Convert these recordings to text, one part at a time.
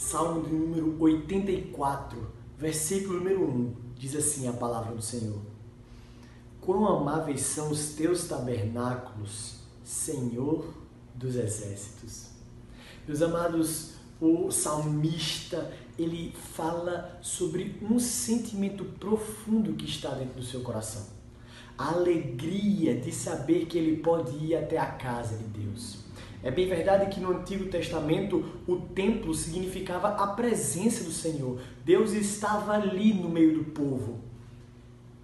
Salmo de número 84, versículo número 1, diz assim a palavra do Senhor. Quão amáveis são os teus tabernáculos, Senhor dos exércitos. Meus amados, o salmista, ele fala sobre um sentimento profundo que está dentro do seu coração. A alegria de saber que ele pode ir até a casa de Deus é bem verdade que no Antigo Testamento o templo significava a presença do Senhor. Deus estava ali no meio do povo.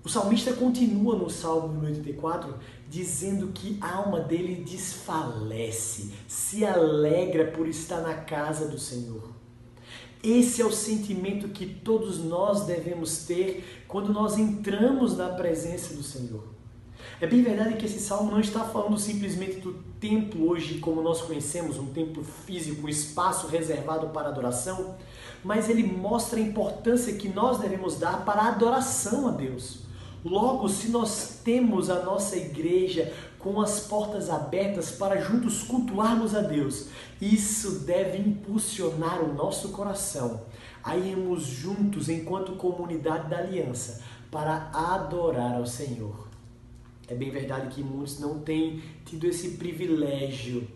O salmista continua no Salmo 84 dizendo que a alma dele desfalece, se alegra por estar na casa do Senhor. Esse é o sentimento que todos nós devemos ter quando nós entramos na presença do Senhor. É bem verdade que esse salmo não está falando simplesmente do templo hoje como nós conhecemos, um templo físico, um espaço reservado para adoração, mas ele mostra a importância que nós devemos dar para a adoração a Deus. Logo, se nós temos a nossa igreja com as portas abertas para juntos cultuarmos a Deus, isso deve impulsionar o nosso coração a irmos juntos enquanto comunidade da aliança para adorar ao Senhor. É bem verdade que muitos não têm tido esse privilégio,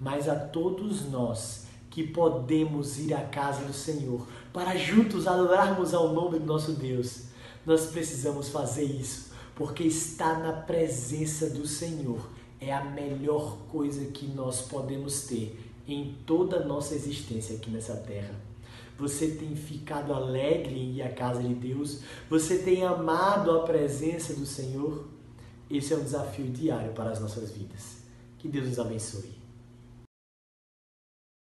mas a todos nós que podemos ir à casa do Senhor para juntos adorarmos ao nome do nosso Deus, nós precisamos fazer isso, porque estar na presença do Senhor é a melhor coisa que nós podemos ter em toda a nossa existência aqui nessa terra. Você tem ficado alegre em ir à casa de Deus? Você tem amado a presença do Senhor? Esse é um desafio diário para as nossas vidas. Que Deus nos abençoe.